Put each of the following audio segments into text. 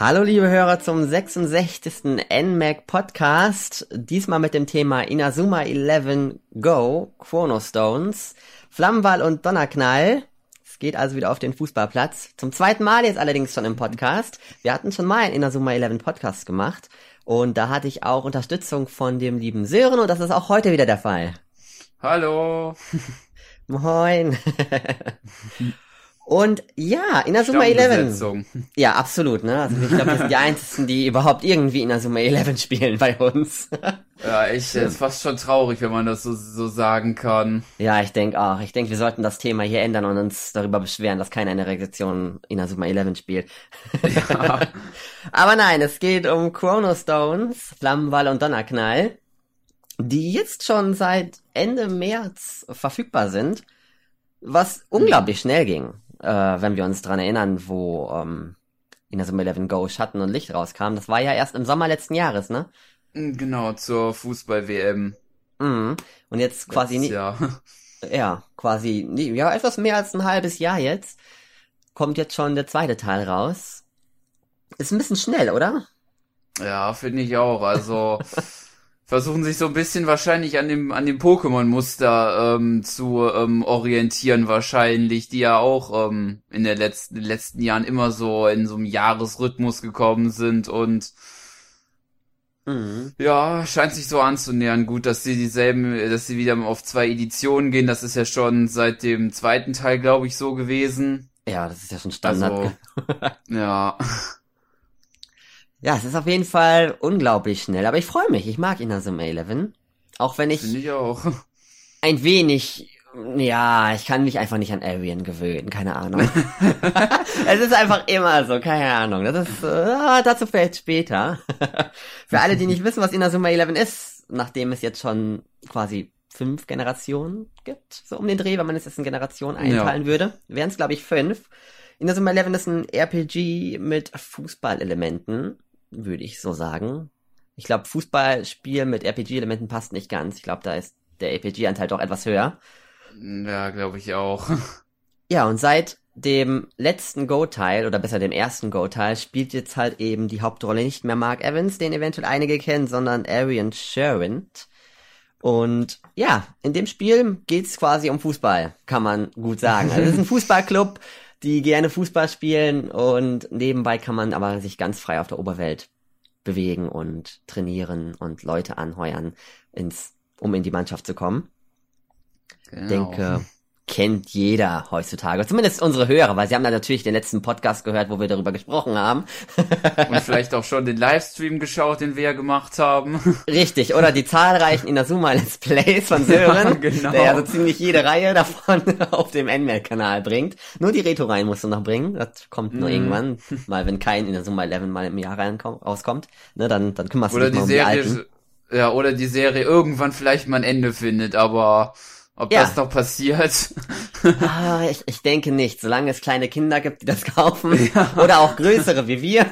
Hallo liebe Hörer zum 66. NMAC Podcast. Diesmal mit dem Thema Inazuma 11 Go, Chronostones, Flammenwall und Donnerknall. Es geht also wieder auf den Fußballplatz. Zum zweiten Mal jetzt allerdings schon im Podcast. Wir hatten schon mal einen Inazuma 11 Podcast gemacht. Und da hatte ich auch Unterstützung von dem lieben Sören und das ist auch heute wieder der Fall. Hallo. Moin. Und ja, Inazuma 11. Ja, absolut, ne? Also ich glaube, wir sind die einzigen, die überhaupt irgendwie Inazuma 11 spielen bei uns. ja, echt, ist fast schon traurig, wenn man das so, so sagen kann. Ja, ich denke auch. Ich denke, wir sollten das Thema hier ändern und uns darüber beschweren, dass keiner in der Reaktion Inazuma 11 spielt. Ja. Aber nein, es geht um Chrono Stones, Flammenwall und Donnerknall, die jetzt schon seit Ende März verfügbar sind, was unglaublich schnell ging äh, wenn wir uns dran erinnern, wo ähm, Inazuma 11 Go Schatten und Licht rauskam. Das war ja erst im Sommer letzten Jahres, ne? Mm, genau, zur Fußball-WM. Mhm. Und jetzt quasi nicht. Ja. ja, quasi, ja, etwas mehr als ein halbes Jahr jetzt. Kommt jetzt schon der zweite Teil raus. Ist ein bisschen schnell, oder? Ja, finde ich auch. Also versuchen sich so ein bisschen wahrscheinlich an dem an dem Pokémon-Muster ähm, zu ähm, orientieren wahrscheinlich, die ja auch ähm, in der letzten in den letzten Jahren immer so in so einem Jahresrhythmus gekommen sind und mhm. ja scheint sich so anzunähern. Gut, dass sie dieselben, dass sie wieder auf zwei Editionen gehen. Das ist ja schon seit dem zweiten Teil, glaube ich, so gewesen. Ja, das ist ja schon Standard. Also, ja. Ja, es ist auf jeden Fall unglaublich schnell, aber ich freue mich. Ich mag Inazuma 11. Auch wenn ich, ich auch. ein wenig, ja, ich kann mich einfach nicht an Arian gewöhnen, keine Ahnung. es ist einfach immer so, keine Ahnung. Das ist, äh, dazu fällt später. Für alle, die nicht wissen, was Inazuma 11 ist, nachdem es jetzt schon quasi fünf Generationen gibt, so um den Dreh, wenn man es jetzt in Generationen einteilen ja. würde, wären es glaube ich fünf. Inazuma 11 ist ein RPG mit Fußballelementen würde ich so sagen. Ich glaube, Fußballspiel mit RPG-Elementen passt nicht ganz. Ich glaube, da ist der RPG-Anteil doch etwas höher. Ja, glaube ich auch. Ja, und seit dem letzten Go-Teil, oder besser dem ersten Go-Teil, spielt jetzt halt eben die Hauptrolle nicht mehr Mark Evans, den eventuell einige kennen, sondern Arian Sherwind. Und ja, in dem Spiel geht's quasi um Fußball, kann man gut sagen. Also es ist ein Fußballclub, die gerne Fußball spielen und nebenbei kann man aber sich ganz frei auf der Oberwelt bewegen und trainieren und Leute anheuern, ins, um in die Mannschaft zu kommen. Genau. Denke, kennt jeder heutzutage. Zumindest unsere Hörer, weil sie haben da natürlich den letzten Podcast gehört, wo wir darüber gesprochen haben. Und vielleicht auch schon den Livestream geschaut, den wir ja gemacht haben. Richtig, oder die zahlreichen Inazuma Let's Plays von Sören, ja, genau. der ja so ziemlich jede Reihe davon auf dem Nmail-Kanal bringt. Nur die Retro-Reihen musst du noch bringen, das kommt nur mm. irgendwann, mal wenn kein Inazuma 11 mal im Jahr rauskommt, ne, dann, dann kümmerst du dich mal um Serie, die alten. Ja, oder die Serie irgendwann vielleicht mal ein Ende findet, aber ob ja. das noch passiert? ah, ich, ich denke nicht. Solange es kleine Kinder gibt, die das kaufen. Ja. Oder auch größere wie wir.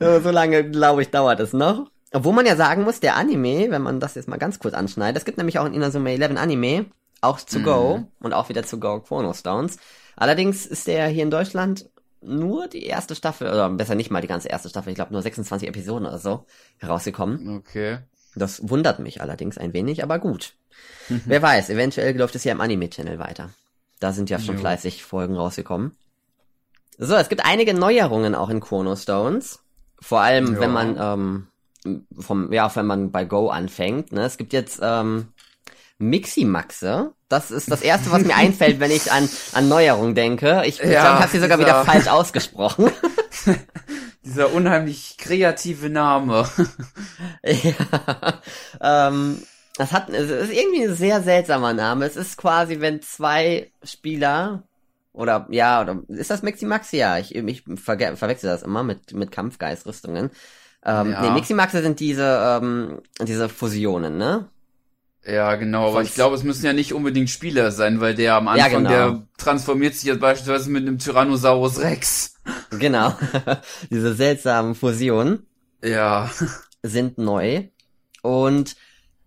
Solange, glaube ich, dauert es noch. Obwohl man ja sagen muss, der Anime, wenn man das jetzt mal ganz kurz anschneidet, es gibt nämlich auch in Inazuma 11 Anime, auch zu mm. Go und auch wieder zu Go Chronostones. Allerdings ist der hier in Deutschland nur die erste Staffel, oder besser nicht mal die ganze erste Staffel, ich glaube nur 26 Episoden oder so, herausgekommen. Okay. Das wundert mich allerdings ein wenig, aber gut. Mhm. Wer weiß, eventuell läuft es ja im Anime-Channel weiter. Da sind ja schon jo. fleißig Folgen rausgekommen. So, es gibt einige Neuerungen auch in Chrono Stones. Vor allem, jo. wenn man ähm, vom, ja, wenn man bei Go anfängt. Ne? Es gibt jetzt ähm, Miximaxe. Das ist das erste, was mir einfällt, wenn ich an, an Neuerungen denke. Ich, ja, ich habe sie sogar wieder falsch ausgesprochen. dieser unheimlich kreative Name. ja, ähm, das hat, es ist irgendwie ein sehr seltsamer Name. Es ist quasi, wenn zwei Spieler oder ja, oder ist das Maxi Maxi? Ja, ich, ich ver verwechsel das immer mit mit Kampfgeistrüstungen. Ähm, ja. Nee, Maxi sind diese ähm, diese Fusionen, ne? Ja, genau, aber ich glaube, es müssen ja nicht unbedingt Spieler sein, weil der am Anfang, ja, genau. der transformiert sich jetzt beispielsweise mit einem Tyrannosaurus Rex. Genau. Diese seltsamen Fusionen. Ja. Sind neu. Und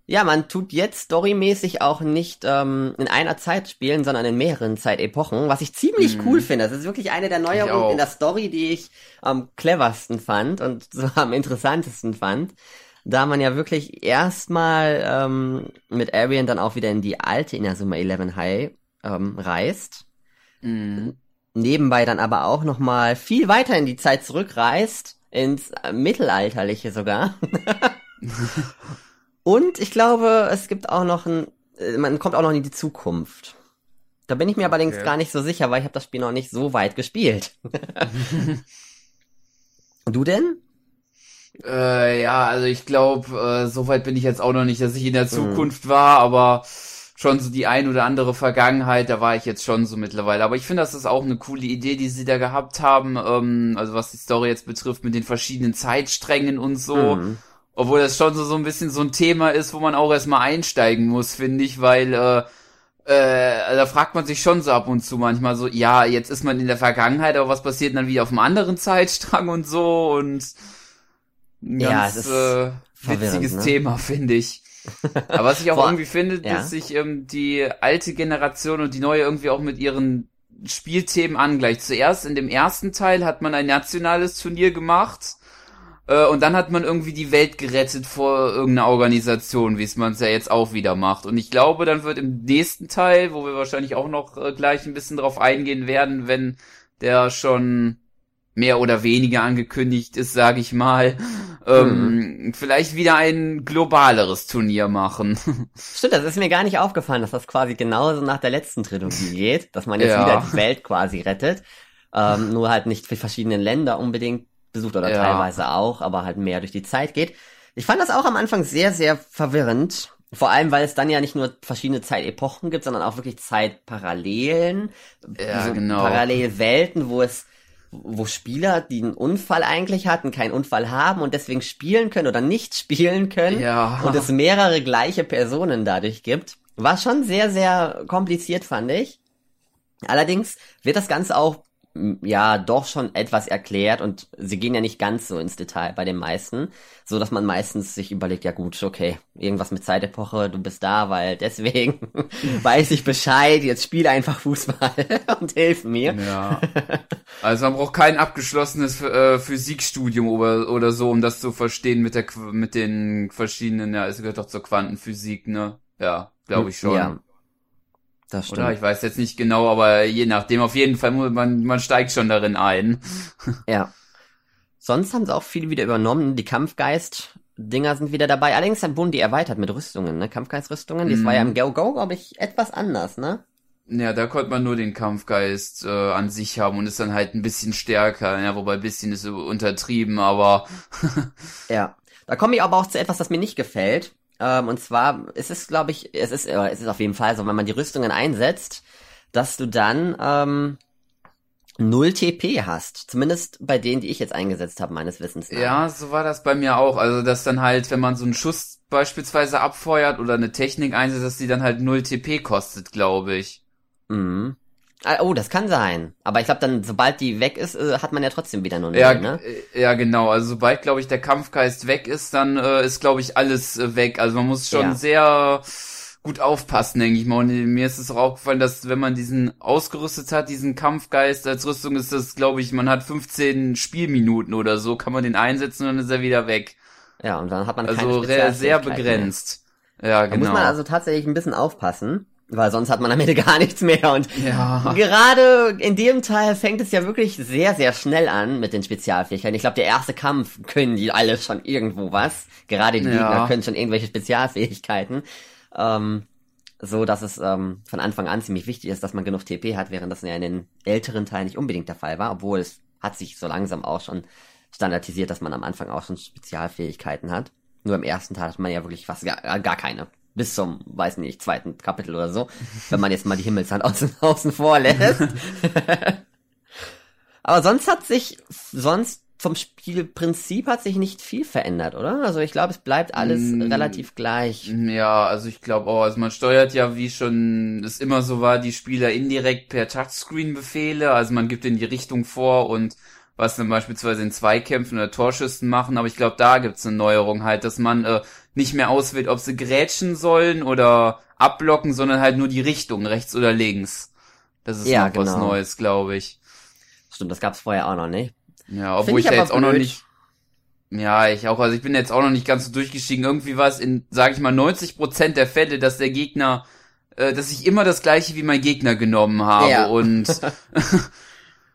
Ja, man tut jetzt storymäßig auch nicht ähm, in einer Zeit spielen, sondern in mehreren Zeitepochen, was ich ziemlich Mhm. cool finde. Das ist wirklich eine der Neuerungen in der Story, die ich am cleversten fand und so am interessantesten fand. Da man ja wirklich erstmal ähm, mit Arian dann auch wieder in die alte Inazuma 11 High ähm, reist. Mhm. Nebenbei dann aber auch nochmal viel weiter in die Zeit zurückreist, ins äh, Mittelalterliche sogar. Und ich glaube, es gibt auch noch ein, äh, man kommt auch noch in die Zukunft. Da bin ich mir allerdings Okay. gar nicht so sicher, weil ich habe das Spiel noch nicht so weit gespielt. du denn? Äh, ja, also ich glaube, äh, soweit bin ich jetzt auch noch nicht, dass ich in der Mhm. Zukunft war, aber schon so die ein oder andere Vergangenheit, da war ich jetzt schon so mittlerweile. Aber ich finde, das ist auch eine coole Idee, die sie da gehabt haben, ähm, also was die Story jetzt betrifft, mit den verschiedenen Zeitsträngen und so. Mhm. Obwohl das schon so, so ein bisschen so ein Thema ist, wo man auch erstmal einsteigen muss, finde ich, weil äh, äh, da fragt man sich schon so ab und zu manchmal so, ja, jetzt ist man in der Vergangenheit, aber was passiert dann wieder auf einem anderen Zeitstrang und so und ein Ja, ganz es ist äh, witziges ne? Thema, finde ich. Aber was ich auch Vor- irgendwie finde, ja. dass sich ähm, die alte Generation und die neue irgendwie auch mit ihren Spielthemen angleicht. Zuerst in dem ersten Teil hat man ein nationales Turnier gemacht äh, und dann hat man irgendwie die Welt gerettet vor irgendeiner Organisation, wie es man es ja jetzt auch wieder macht. Und ich glaube, dann wird im nächsten Teil, wo wir wahrscheinlich auch noch äh, gleich ein bisschen drauf eingehen werden, wenn der schon mehr oder weniger angekündigt ist, sage ich mal, ähm, vielleicht wieder ein globaleres Turnier machen. Stimmt, das ist mir gar nicht aufgefallen, dass das quasi genauso nach der letzten Trilogie geht, dass man jetzt Ja. wieder die Welt quasi rettet. Ähm, nur halt nicht für verschiedene Länder unbedingt besucht oder Ja. teilweise auch, aber halt mehr durch die Zeit geht. Ich fand das auch am Anfang sehr, sehr verwirrend. Vor allem, weil es dann ja nicht nur verschiedene Zeitepochen gibt, sondern auch wirklich Zeitparallelen. Ja, so genau. Parallelwelten, wo es wo Spieler, die einen Unfall eigentlich hatten, keinen Unfall haben und deswegen spielen können oder nicht spielen können Ja. und es mehrere gleiche Personen dadurch gibt. War schon sehr, sehr kompliziert, fand ich. Allerdings wird das Ganze auch, ja, doch schon etwas erklärt und sie gehen ja nicht ganz so ins Detail bei den meisten, so dass man meistens sich überlegt, ja gut, okay, irgendwas mit Zeitepoche, du bist da, weil deswegen weiß ich Bescheid, jetzt spiel einfach Fußball und hilf mir. Ja. Also man braucht kein abgeschlossenes äh, Physikstudium oder, oder so, um das zu verstehen mit der mit den verschiedenen, ja, es gehört doch zur Quantenphysik, ne? Ja, glaube ich schon. Ja, das stimmt. Oder? Ich weiß jetzt nicht genau, aber je nachdem, auf jeden Fall, man, man steigt schon darin ein. Ja. Sonst haben sie auch viele wieder übernommen. Die Kampfgeist-Dinger sind wieder dabei. Allerdings dann wurden die erweitert mit Rüstungen, ne? Kampfgeist-Rüstungen. Das war ja im Mhm. Go-Go, glaube ich, etwas anders, ne? Ja, da konnte man nur den Kampfgeist äh, an sich haben und ist dann halt ein bisschen stärker, ja, wobei ein bisschen ist untertrieben, aber Ja. Da komme ich aber auch zu etwas, das mir nicht gefällt. Ähm, und zwar ist es, glaube ich, es ist, äh, es ist auf jeden Fall so, wenn man die Rüstungen einsetzt, dass du dann ähm, null TP hast. Zumindest bei denen, die ich jetzt eingesetzt habe, meines Wissens nach. Ja, so war das bei mir auch. Also, dass dann halt, wenn man so einen Schuss beispielsweise abfeuert oder eine Technik einsetzt, dass die dann halt 0 TP kostet, glaube ich. Mhm. Ah, Oh, das kann sein. Aber ich glaube dann, sobald die weg ist, äh, hat man ja trotzdem wieder nur null, Ja, ne? äh, ja, genau. Also, sobald, glaube ich, der Kampfgeist weg ist, dann äh, ist, glaube ich, alles äh, weg. Also, man muss schon Ja. sehr gut aufpassen, denke ich mal. Und mir ist es auch aufgefallen, dass wenn man diesen ausgerüstet hat, diesen Kampfgeist als Rüstung, ist das, glaube ich, man hat 15 Spielminuten oder so, kann man den einsetzen und dann ist er wieder weg. Ja, und dann hat man keine Also sehr, begrenzt. Ja, Mehr. Da genau. muss man also tatsächlich ein bisschen aufpassen, weil sonst hat man am Ende gar nichts mehr. Und ja. gerade in dem Teil fängt es ja wirklich sehr, sehr schnell an mit den Spezialfähigkeiten. Ich glaube, der erste Kampf können die alle schon irgendwo was. Gerade die Ja. Gegner können schon irgendwelche Spezialfähigkeiten. Ähm, so dass es ähm, von Anfang an ziemlich wichtig ist, dass man genug TP hat, während das ja in den älteren Teilen nicht unbedingt der Fall war, obwohl es hat sich so langsam auch schon standardisiert, dass man am Anfang auch schon Spezialfähigkeiten hat. Nur im ersten Teil hat man ja wirklich fast gar, gar keine. Bis zum, weiß nicht, zweiten Kapitel oder so. wenn man jetzt mal die Himmelshand außen, außen vor lässt. Aber sonst hat sich, sonst vom Spielprinzip hat sich nicht viel verändert, oder? Also ich glaube, es bleibt alles Mm. relativ gleich. Ja, also ich glaube auch, also man steuert ja, wie schon es immer so war, die Spieler indirekt per Touchscreen-Befehle, also man gibt in die Richtung vor und was dann beispielsweise in Zweikämpfen oder Torschüssen machen, aber ich glaube, da gibt's eine Neuerung halt, dass man äh, nicht mehr auswählt, ob sie grätschen sollen oder abblocken, sondern halt nur die Richtung, rechts oder links. Das ist Ja, noch was genau. Neues, glaube ich. Stimmt, das gab's vorher auch noch nicht. Ja, Find obwohl ich ich, da jetzt auch noch blöd. nicht. Ja, ich auch. Also ich bin jetzt auch noch nicht ganz so durchgestiegen. Irgendwie war es in, sage ich mal, 90 Prozent der Fälle, dass der Gegner, äh, dass ich immer das gleiche wie mein Gegner genommen habe Ja. und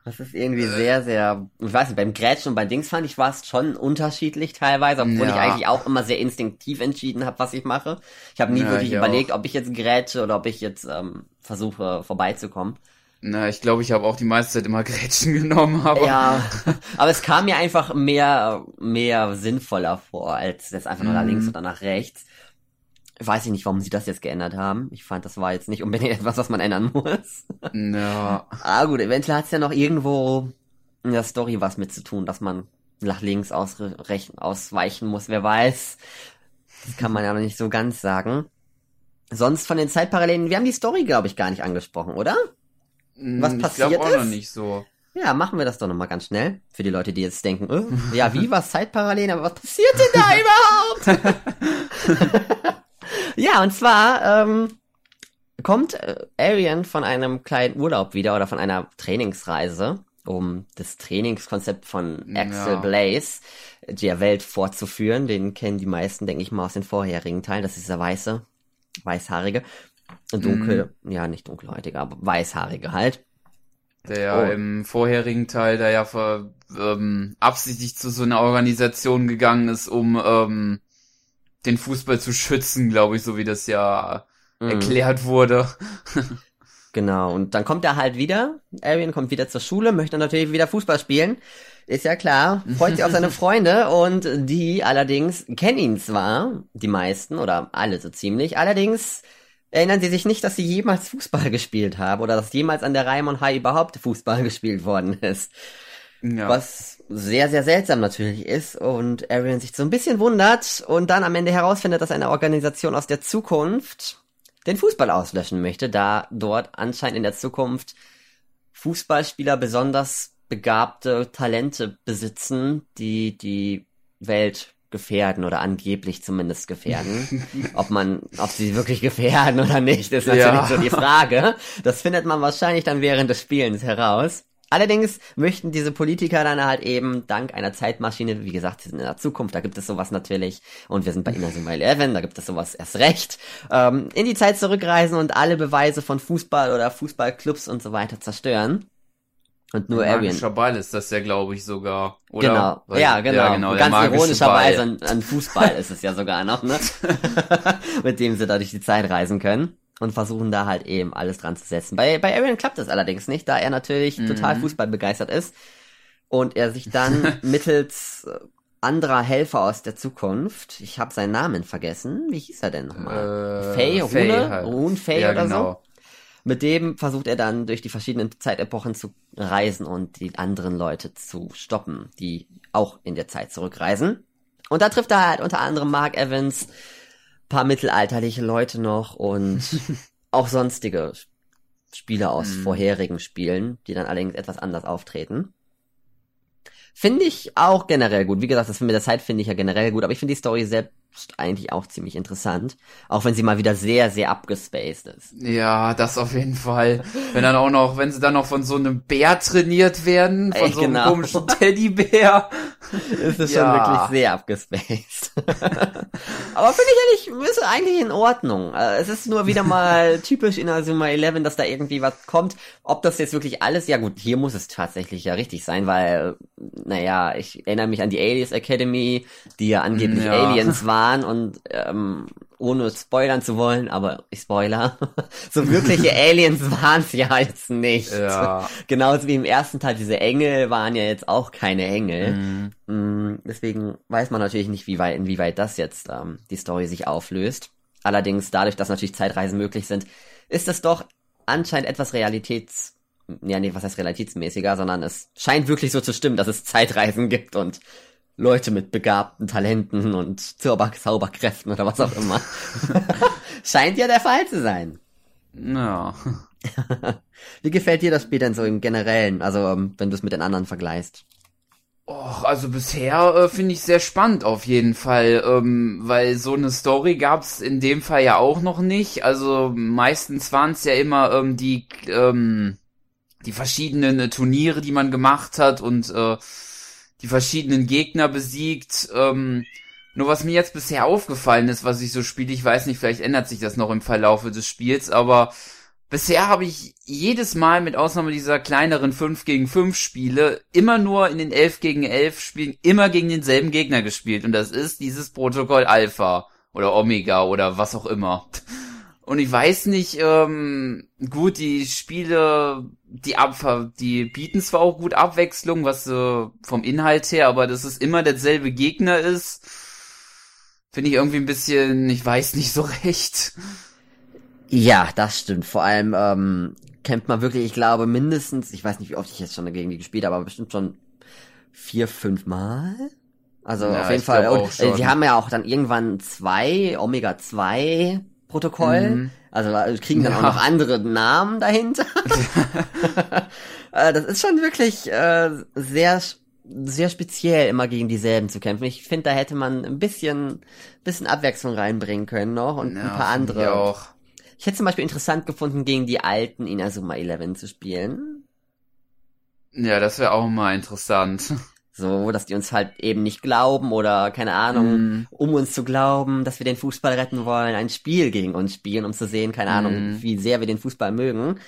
Das ist irgendwie sehr, sehr, ich weiß nicht, beim Grätschen und bei Dings fand ich war es schon unterschiedlich teilweise, obwohl Ja. ich eigentlich auch immer sehr instinktiv entschieden habe, was ich mache. Ich habe nie Ja, wirklich ich überlegt, ob ich jetzt grätsche oder ob ich jetzt ähm, versuche vorbeizukommen. na, ich glaube, ich habe auch die meiste Zeit immer Grätschen genommen, aber Ja, aber es kam mir einfach mehr, mehr sinnvoller vor, als jetzt einfach nur nach Mhm. links oder nach rechts. Weiß ich nicht, warum sie das jetzt geändert haben. Ich fand, das war jetzt nicht unbedingt etwas, was man ändern muss. ja, Ah gut, eventuell hat es ja noch irgendwo in der Story was mit zu tun, dass man nach links ausweichen muss, wer weiß. Das kann man ja noch nicht so ganz sagen. Sonst von den Zeitparallelen, wir haben die Story, glaube ich, gar nicht angesprochen, oder? Was ich passiert glaube auch noch ist? nicht so. Ja, machen wir das doch nochmal ganz schnell. Für die Leute, die jetzt denken, äh, ja, wie was Zeitparallelen, aber was passiert denn da überhaupt? Ja, und zwar ähm, kommt äh, Arian von einem kleinen Urlaub wieder oder von einer Trainingsreise, um das Trainingskonzept von Ja. Axel Blaze der Welt fortzuführen. Den kennen die meisten, denke ich mal, aus den vorherigen Teilen. Das ist dieser weiße, weißhaarige. Dunkel, ja, nicht dunkelhäutige, aber weißhaarige halt. Der ja Oh. im vorherigen Teil da ja ver, ähm, absichtlich zu so einer Organisation gegangen ist, um ähm, den Fußball zu schützen, glaube ich, so wie das ja Mhm. erklärt wurde. Genau, und dann kommt er halt wieder. Arian kommt wieder zur Schule, möchte natürlich wieder Fußball spielen. Ist ja klar, freut sich auf seine Freunde und die allerdings kennen ihn zwar, die meisten oder alle so ziemlich, allerdings erinnern sie sich nicht, dass sie jemals Fußball gespielt haben oder dass jemals an der Raimon High überhaupt Fußball gespielt worden ist. Ja. Was sehr, sehr seltsam natürlich ist und Arian sich so ein bisschen wundert und dann am Ende herausfindet, dass eine Organisation aus der Zukunft den Fußball auslöschen möchte, da dort anscheinend in der Zukunft Fußballspieler besonders begabte Talente besitzen, die die Welt gefährden oder angeblich zumindest gefährden. ob man, ob sie wirklich gefährden oder nicht, ist natürlich Ja. so die Frage. Das findet man wahrscheinlich dann während des Spielens heraus. Allerdings möchten diese Politiker dann halt eben dank einer Zeitmaschine, wie gesagt, sie sind in der Zukunft, da gibt es sowas natürlich, und wir sind bei Inazuma 11, da gibt es sowas erst recht, ähm, in die Zeit zurückreisen und alle Beweise von Fußball oder Fußballclubs und so weiter zerstören. Und nur Arian. Magischer Ball ist das ja, glaube ich, sogar. Oder? Genau, Weil- ja, genau. der Ganz magische ironischerweise Ball. an, an Fußball ist es ja sogar noch, ne? Mit dem sie da durch die Zeit reisen können und versuchen da halt eben alles dran zu setzen. Bei, bei Arian klappt das allerdings nicht, da er natürlich Mhm. total Fußball begeistert ist und er sich dann mittels äh, anderer Helfer aus der Zukunft, ich habe seinen Namen vergessen, wie hieß er denn nochmal? Äh, Faye, Faye Rune, halt. Rune Faye ja, oder so? genau. Mit dem versucht er dann durch die verschiedenen Zeitepochen zu reisen und die anderen Leute zu stoppen, die auch in der Zeit zurückreisen. Und da trifft er halt unter anderem Mark Evans, paar mittelalterliche Leute noch und auch sonstige Spieler aus Mhm. vorherigen Spielen, die dann allerdings etwas anders auftreten. Finde ich auch generell gut. Wie gesagt, das mit der Zeit finde ich ja generell gut, aber ich finde die Story selbst eigentlich auch ziemlich interessant. Auch wenn sie mal wieder sehr, sehr abgespaced ist. Ja, das auf jeden Fall. Wenn dann auch noch, wenn sie dann noch von so einem Bär trainiert werden, von Ey, so einem genau. komischen Teddybär. ist es Ja. schon wirklich sehr abgespaced. Aber finde ich eigentlich, ist eigentlich in Ordnung. Äh, Es ist nur wieder mal typisch in Azuma 11, dass da irgendwie was kommt. Ob das jetzt wirklich alles, ja gut, hier muss es tatsächlich ja richtig sein, weil, naja, ich erinnere mich an die Alias Academy, die ja angeblich Ja. Aliens waren und ähm, ohne spoilern zu wollen, aber ich spoiler, so wirkliche Aliens waren es ja jetzt nicht. Ja. Genauso wie im ersten Teil, diese Engel waren ja jetzt auch keine Engel. Mhm. Mm, Deswegen weiß man natürlich nicht, wie weit, inwieweit das jetzt ähm, die Story sich auflöst. Allerdings, dadurch, dass natürlich Zeitreisen möglich sind, ist es doch anscheinend etwas Realitäts... Ja, nee, was heißt realitätsmäßiger, sondern es scheint wirklich so zu stimmen, dass es Zeitreisen gibt und Leute mit begabten Talenten und Zauber Zauberkräften oder was auch immer. scheint ja der Fall zu sein. Ja. Wie gefällt dir das Spiel denn so im Generellen? Also, ähm, wenn du es mit den anderen vergleichst? Och, also bisher äh, finde ich sehr spannend auf jeden Fall, ähm, weil so eine Story gab's in dem Fall ja auch noch nicht. Also meistens waren es ja immer ähm, die ähm, die verschiedenen äh, Turniere, die man gemacht hat und äh, die verschiedenen Gegner besiegt. Ähm, nur was mir jetzt bisher aufgefallen ist, was ich so spiele, ich weiß nicht, vielleicht ändert sich das noch im Verlaufe des Spiels, aber Bisher habe ich jedes Mal mit Ausnahme dieser kleineren 5 gegen 5 Spiele immer nur in den 11 gegen 11 Spielen immer gegen denselben Gegner gespielt und das ist dieses Protokoll Alpha oder Omega oder was auch immer. Und ich weiß nicht, ähm, gut, die Spiele, die Ab die bieten zwar auch gut Abwechslung, was äh, vom Inhalt her, aber dass es immer derselbe Gegner ist, finde ich irgendwie ein bisschen, ich weiß nicht so recht. Ja, das stimmt. Vor allem ähm, kämpft man wirklich, ich glaube, mindestens, ich weiß nicht, wie oft ich jetzt schon gegen die gespielt habe, aber bestimmt schon vier, fünf Mal. Also ja, auf jeden Fall. Und, äh, die haben ja auch dann irgendwann zwei, Omega 2 Protokoll. Mhm. Also kriegen dann ja. auch noch andere Namen dahinter. Äh, das ist schon wirklich äh, sehr sehr speziell immer gegen dieselben zu kämpfen. Ich finde, da hätte man ein bisschen bisschen Abwechslung reinbringen können noch und ja, ein paar andere. auch. Ich hätte zum Beispiel interessant gefunden, gegen die alten Inazuma 11 zu spielen. Ja, das wäre auch mal interessant. So, dass die uns halt eben nicht glauben oder, keine Ahnung, mm. um uns zu glauben, dass wir den Fußball retten wollen, ein Spiel gegen uns spielen, um zu sehen, keine mm. Ahnung, wie sehr wir den Fußball mögen.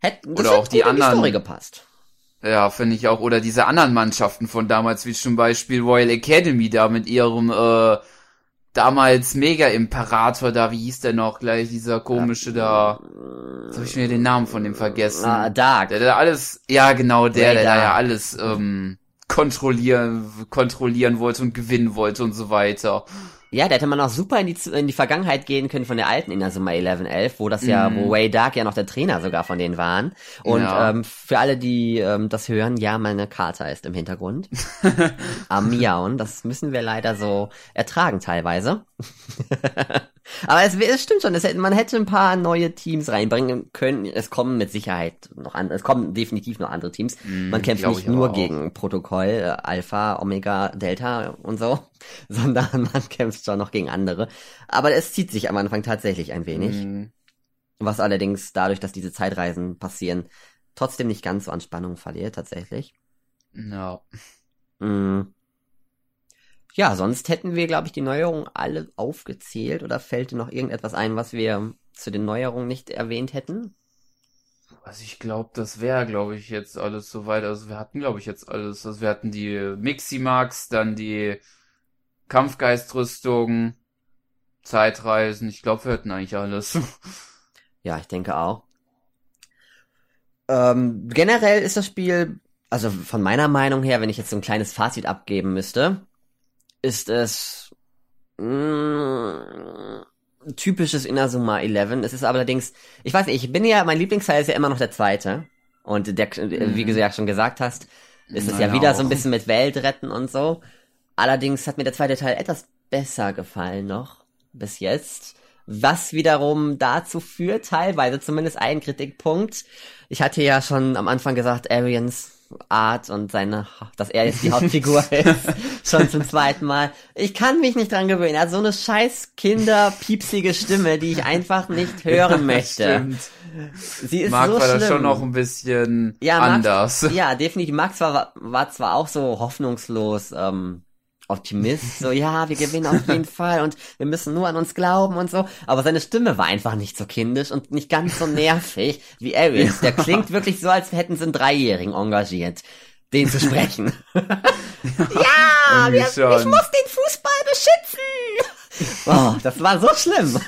Hätten, oder auch die anderen. Die Story gepasst. Ja, finde ich auch. Oder diese anderen Mannschaften von damals, wie zum Beispiel Royal Academy da mit ihrem äh, damals Mega-Imperator da, wie hieß der noch gleich, dieser komische da, jetzt hab ich mir den Namen von dem vergessen. Ah, Dark. Der, der alles, ja genau, der, der da ja alles ähm, kontrollieren, kontrollieren wollte und gewinnen wollte und so weiter. Ja, da hätte man auch super in die, in die Vergangenheit gehen können von der alten Inazuma 1111, wo das ja, mm. wo Way Dark ja noch der Trainer sogar von denen waren. Und ja. ähm, für alle, die ähm, das hören, ja, meine Karte ist im Hintergrund. Am Miauen, das müssen wir leider so ertragen teilweise. Aber es, es stimmt schon, es hätte, man hätte ein paar neue Teams reinbringen können. Es kommen mit Sicherheit noch andere, es kommen definitiv noch andere Teams. Mm, man kämpft nicht nur auch. gegen Protokoll, äh, Alpha, Omega, Delta und so, sondern man kämpft schon noch gegen andere. Aber es zieht sich am Anfang tatsächlich ein wenig. Mm. Was allerdings dadurch, dass diese Zeitreisen passieren, trotzdem nicht ganz so an Spannung verliert, tatsächlich. No. Mm. Ja, sonst hätten wir, glaube ich, die Neuerungen alle aufgezählt oder fällt dir noch irgendetwas ein, was wir zu den Neuerungen nicht erwähnt hätten? Also ich glaube, das wäre, glaube ich, jetzt alles soweit. Also wir hatten, glaube ich, jetzt alles. Also wir hatten die Miximax, dann die Kampfgeistrüstung, Zeitreisen. Ich glaube, wir hatten eigentlich alles. ja, ich denke auch. Ähm, generell ist das Spiel, also von meiner Meinung her, wenn ich jetzt so ein kleines Fazit abgeben müsste, ist es mh, mm, typisches Inazuma 11. Es ist allerdings, ich weiß nicht, ich bin ja, mein Lieblingsteil ist ja immer noch der zweite. Und der, mhm. wie du ja schon gesagt hast, ist es ja wieder auch. so ein bisschen mit Weltretten und so. Allerdings hat mir der zweite Teil etwas besser gefallen noch, bis jetzt. Was wiederum dazu führt, teilweise zumindest ein Kritikpunkt. Ich hatte ja schon am Anfang gesagt, Arians Art und seine, dass er jetzt die Hauptfigur ist, schon zum zweiten Mal. Ich kann mich nicht dran gewöhnen. Er hat so eine scheiß kinderpiepsige Stimme, die ich einfach nicht hören möchte. Stimmt. Sie ist Mark so war schlimm. das schon noch ein bisschen ja, anders. ja, definitiv. Max war, war zwar auch so hoffnungslos, ähm, Optimist, so ja, wir gewinnen auf jeden Fall und wir müssen nur an uns glauben und so. Aber seine Stimme war einfach nicht so kindisch und nicht ganz so nervig wie Aries. Der klingt wirklich so, als hätten sie einen Dreijährigen engagiert, den zu sprechen. ja, wir, ich muss den Fußball beschützen. Oh, das war so schlimm.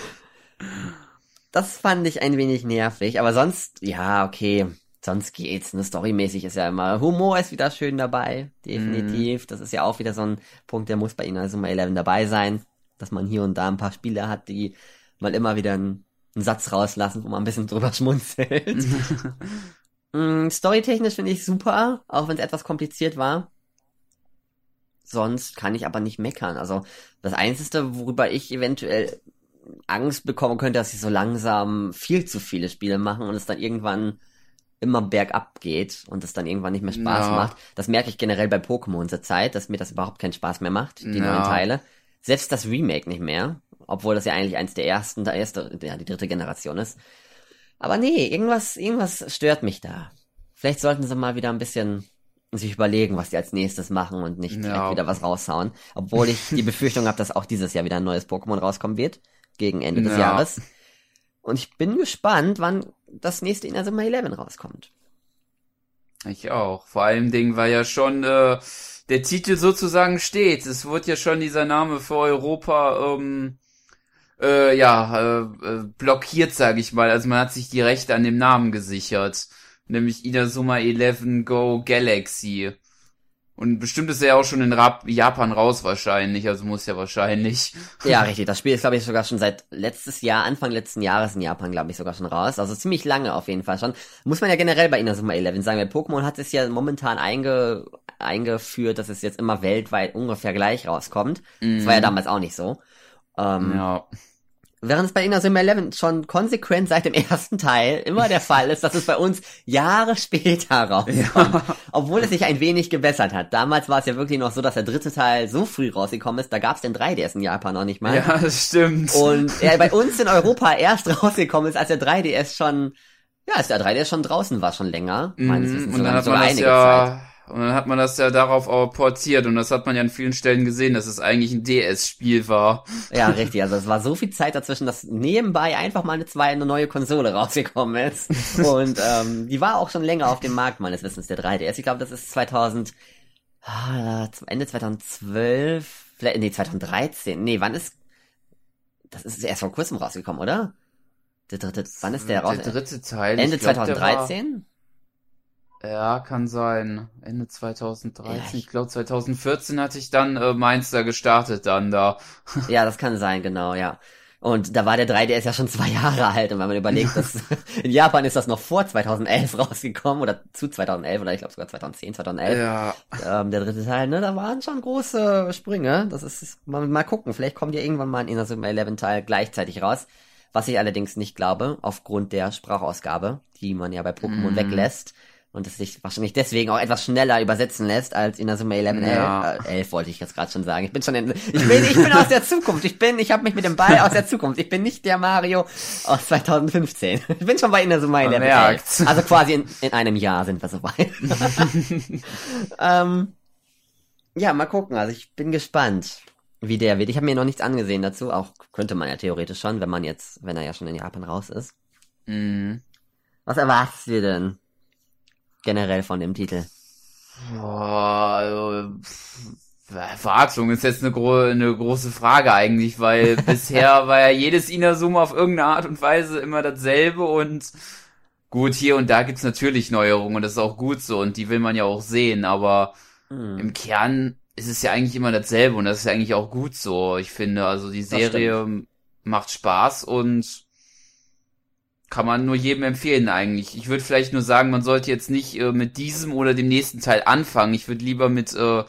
das fand ich ein wenig nervig, aber sonst, ja, okay sonst geht's. Ne? Storymäßig ist ja immer, Humor ist wieder schön dabei, definitiv. Mm. Das ist ja auch wieder so ein Punkt, der muss bei Ihnen also mal 11 dabei sein, dass man hier und da ein paar Spiele hat, die mal immer wieder einen, einen Satz rauslassen, wo man ein bisschen drüber schmunzelt. mm, storytechnisch finde ich super, auch wenn es etwas kompliziert war. Sonst kann ich aber nicht meckern. Also das Einzige, worüber ich eventuell Angst bekommen könnte, dass sie so langsam viel zu viele Spiele machen und es dann irgendwann immer bergab geht und es dann irgendwann nicht mehr Spaß Ja. macht. Das merke ich generell bei Pokémon zur Zeit, dass mir das überhaupt keinen Spaß mehr macht, die Ja. neuen Teile. Selbst das Remake nicht mehr, obwohl das ja eigentlich eins der ersten, der erste, ja, die dritte Generation ist. Aber nee, irgendwas, irgendwas stört mich da. Vielleicht sollten sie mal wieder ein bisschen sich überlegen, was die als nächstes machen und nicht direkt Ja. wieder was raushauen. Obwohl ich die Befürchtung habe, dass auch dieses Jahr wieder ein neues Pokémon rauskommen wird. Gegen Ende des Ja. Jahres. Und ich bin gespannt, wann das nächste Inazuma 11 rauskommt. Ich auch. Vor allem Ding, weil ja schon äh, der Titel sozusagen steht. Es wurde ja schon dieser Name für Europa ähm, äh, ja äh, äh, blockiert, sage ich mal. Also man hat sich die Rechte an dem Namen gesichert, nämlich Inazuma 11 Go Galaxy. Und bestimmt ist er ja auch schon in Rap Japan raus wahrscheinlich, also muss ja wahrscheinlich. Ja, richtig. Das Spiel ist, glaube ich, sogar schon seit letztes Jahr, Anfang letzten Jahres in Japan, glaube ich, sogar schon raus. Also ziemlich lange auf jeden Fall schon. Muss man ja generell bei Inazuma 11 sagen, weil Pokémon hat es ja momentan einge, eingeführt, dass es jetzt immer weltweit ungefähr gleich rauskommt. Das war ja damals auch nicht so. Ähm, Ja. Während es bei Inazuma 11 schon konsequent seit dem ersten Teil immer der Fall ist, dass es bei uns Jahre später rauskommt. Obwohl es sich ein wenig gebessert hat. Damals war es ja wirklich noch so, dass der dritte Teil so früh rausgekommen ist, da gab es den 3DS in Japan noch nicht mal. Ja, das stimmt. Und er bei uns in Europa erst rausgekommen ist, als der 3DS schon, ja, als der 3DS schon draußen war, schon länger. Meines Mhm, Wissens und dann hat man das ja, Zeit. Und dann hat man das ja darauf auch portiert und das hat man ja an vielen Stellen gesehen, dass es eigentlich ein DS-Spiel war. Ja, richtig. Also es war so viel Zeit dazwischen, dass nebenbei einfach mal eine, zwei, eine neue Konsole rausgekommen ist. Und ähm, die war auch schon länger auf dem Markt, meines Wissens, der 3DS. Ich glaube, das ist 2000, ah, Ende 2012, vielleicht, nee, 2013. Nee, wann ist, das ist erst vor kurzem rausgekommen, oder? Der dritte, wann ist der raus? Der dritte Teil. Ende glaub, der 2013? Ja, kann sein. Ende 2013. Ja, ich- ich glaube 2014 hatte ich dann äh, meins da gestartet dann da. Ja, das kann sein, genau, ja. Und da war der 3DS ja schon zwei Jahre alt. Und wenn man überlegt, dass in Japan ist das noch vor 2011 rausgekommen oder zu 2011 oder ich glaube sogar 2010, 2011. Ja. Ähm, der dritte Teil, ne, da waren schon große Sprünge. Das ist, mal, mal gucken. Vielleicht kommt ja irgendwann mal ein Inazuma 11 Teil gleichzeitig raus. Was ich allerdings nicht glaube, aufgrund der Sprachausgabe, die man ja bei Pokémon Mhm. weglässt. Und es sich wahrscheinlich deswegen auch etwas schneller übersetzen lässt als Inazuma 11 Ja. 11. Äh, 11 wollte ich jetzt gerade schon sagen. Ich bin schon in, ich bin, ich bin aus der Zukunft. Ich bin, ich habe mich mit dem Ball aus der Zukunft. Ich bin nicht der Mario aus 2015. Ich bin schon bei Inazuma 11 Man 11. merkt's. Also quasi in, in einem Jahr sind wir soweit. ähm, ja, mal gucken. Also ich bin gespannt, wie der wird. Ich habe mir noch nichts angesehen dazu. Auch könnte man ja theoretisch schon, wenn man jetzt, wenn er ja schon in Japan raus ist. Mhm. Was erwartest du denn generell von dem Titel? Boah, also, pff, Erwartung ist jetzt eine, gro eine große Frage eigentlich, weil bisher war ja jedes Inazuma auf irgendeine Art und Weise immer dasselbe und gut, hier und da gibt's natürlich Neuerungen und das ist auch gut so und die will man ja auch sehen, aber Hm. im Kern ist es ja eigentlich immer dasselbe und das ist ja eigentlich auch gut so, ich finde. Also die Serie macht Spaß und kann man nur jedem empfehlen eigentlich. Ich würde vielleicht nur sagen, man sollte jetzt nicht äh, mit diesem oder dem nächsten Teil anfangen. Ich würde lieber mit äh,